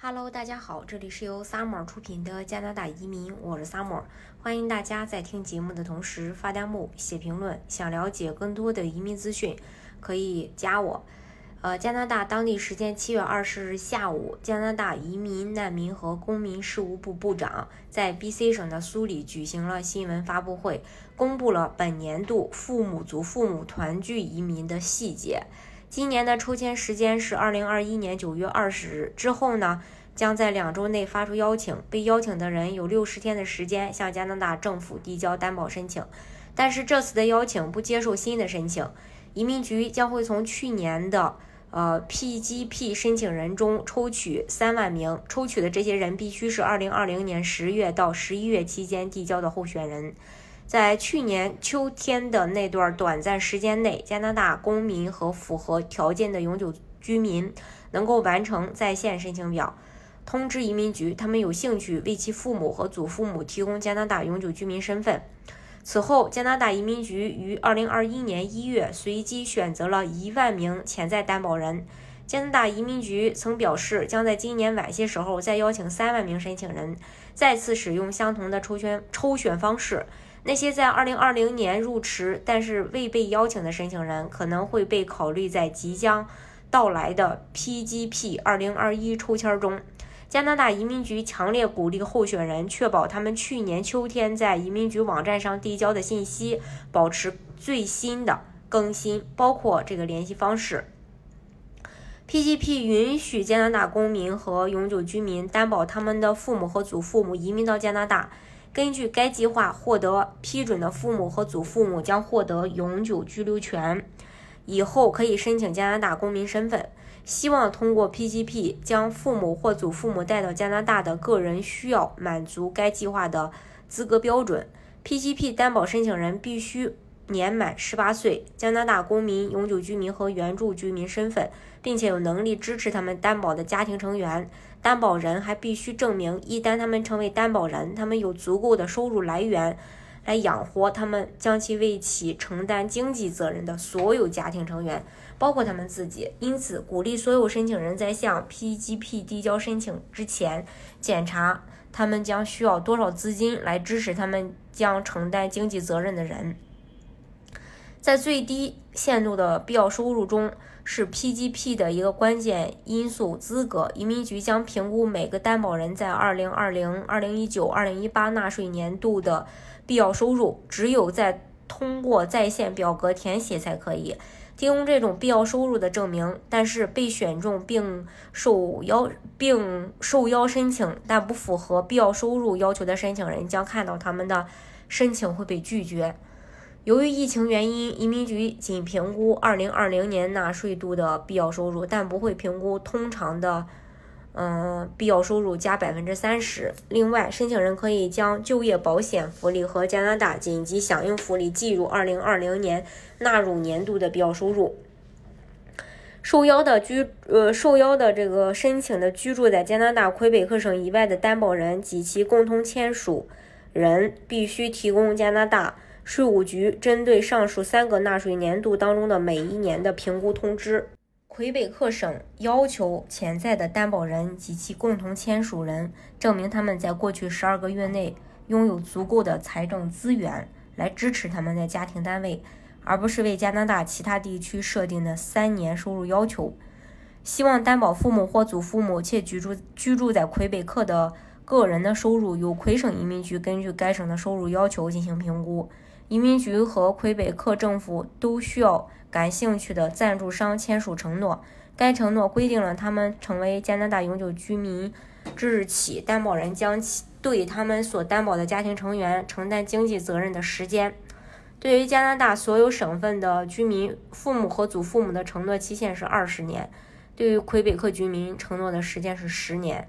Hello，大家好，这里是由 Summer 出品的加拿大移民，我是 Summer，欢迎大家在听节目的同时发弹幕、写评论。想了解更多的移民资讯，可以加我。呃，加拿大当地时间七月二十日下午，加拿大移民、难民和公民事务部部长在 BC 省的苏里举行了新闻发布会，公布了本年度父母、族父母团聚移民的细节。今年的抽签时间是二零二一年九月二十日，之后呢，将在两周内发出邀请。被邀请的人有六十天的时间向加拿大政府递交担保申请。但是这次的邀请不接受新的申请，移民局将会从去年的呃 PGP 申请人中抽取三万名，抽取的这些人必须是二零二零年十月到十一月期间递交的候选人。在去年秋天的那段短暂时间内，加拿大公民和符合条件的永久居民能够完成在线申请表，通知移民局他们有兴趣为其父母和祖父母提供加拿大永久居民身份。此后，加拿大移民局于二零二一年一月随机选择了一万名潜在担保人。加拿大移民局曾表示，将在今年晚些时候再邀请三万名申请人，再次使用相同的抽选抽选方式。那些在2020年入池但是未被邀请的申请人，可能会被考虑在即将到来的 PGP 2021抽签中。加拿大移民局强烈鼓励候选人确保他们去年秋天在移民局网站上递交的信息保持最新的更新，包括这个联系方式。PGP 允许加拿大公民和永久居民担保他们的父母和祖父母移民到加拿大。根据该计划获得批准的父母和祖父母将获得永久居留权，以后可以申请加拿大公民身份。希望通过 PGP 将父母或祖父母带到加拿大的个人需要满足该计划的资格标准。PGP 担保申请人必须年满十八岁，加拿大公民、永久居民和原住居民身份，并且有能力支持他们担保的家庭成员。担保人还必须证明，一旦他们成为担保人，他们有足够的收入来源来养活他们将其为其承担经济责任的所有家庭成员，包括他们自己。因此，鼓励所有申请人在向 PGP 递交申请之前，检查他们将需要多少资金来支持他们将承担经济责任的人。在最低限度的必要收入中。是 PGP 的一个关键因素。资格移民局将评估每个担保人在2020、2019、2018纳税年度的必要收入，只有在通过在线表格填写才可以提供这种必要收入的证明。但是被选中并受邀并受邀申请但不符合必要收入要求的申请人将看到他们的申请会被拒绝。由于疫情原因，移民局仅评估2020年纳税度的必要收入，但不会评估通常的，嗯，必要收入加百分之三十。另外，申请人可以将就业保险福利和加拿大紧急响应福利计入2020年纳入年度的必要收入。受邀的居，呃，受邀的这个申请的居住在加拿大魁北克省以外的担保人及其共同签署人必须提供加拿大。税务局针对上述三个纳税年度当中的每一年的评估通知，魁北克省要求潜在的担保人及其共同签署人证明他们在过去十二个月内拥有足够的财政资源来支持他们的家庭单位，而不是为加拿大其他地区设定的三年收入要求。希望担保父母或祖父母且居住居住在魁北克的个人的收入，由魁省移民局根据该省的收入要求进行评估。移民局和魁北克政府都需要感兴趣的赞助商签署承诺。该承诺规定了他们成为加拿大永久居民之日起，担保人将其对他们所担保的家庭成员承担经济责任的时间。对于加拿大所有省份的居民，父母和祖父母的承诺期限是二十年；对于魁北克居民，承诺的时间是十年。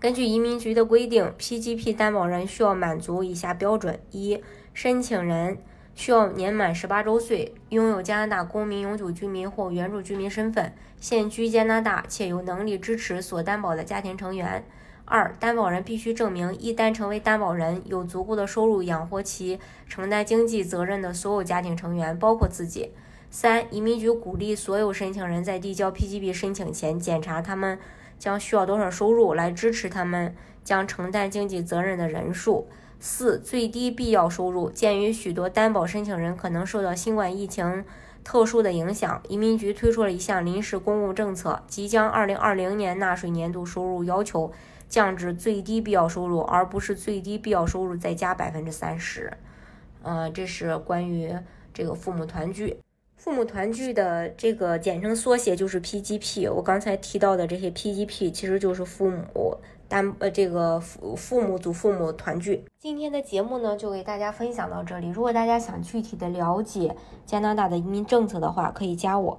根据移民局的规定，PGP 担保人需要满足以下标准：一、申请人需要年满十八周岁，拥有加拿大公民、永久居民或原住居民身份，现居加拿大，且有能力支持所担保的家庭成员。二、担保人必须证明，一旦成为担保人，有足够的收入养活其承担经济责任的所有家庭成员，包括自己。三、移民局鼓励所有申请人在递交 PGB 申请前检查他们。将需要多少收入来支持他们将承担经济责任的人数。四、最低必要收入。鉴于许多担保申请人可能受到新冠疫情特殊的影响，移民局推出了一项临时公共政策，即将2020年纳税年度收入要求降至最低必要收入，而不是最低必要收入再加百分之三十。呃，这是关于这个父母团聚。父母团聚的这个简称缩写就是 PGP。我刚才提到的这些 PGP 其实就是父母单呃这个父父母祖父母团聚。今天的节目呢就给大家分享到这里。如果大家想具体的了解加拿大的移民政策的话，可以加我。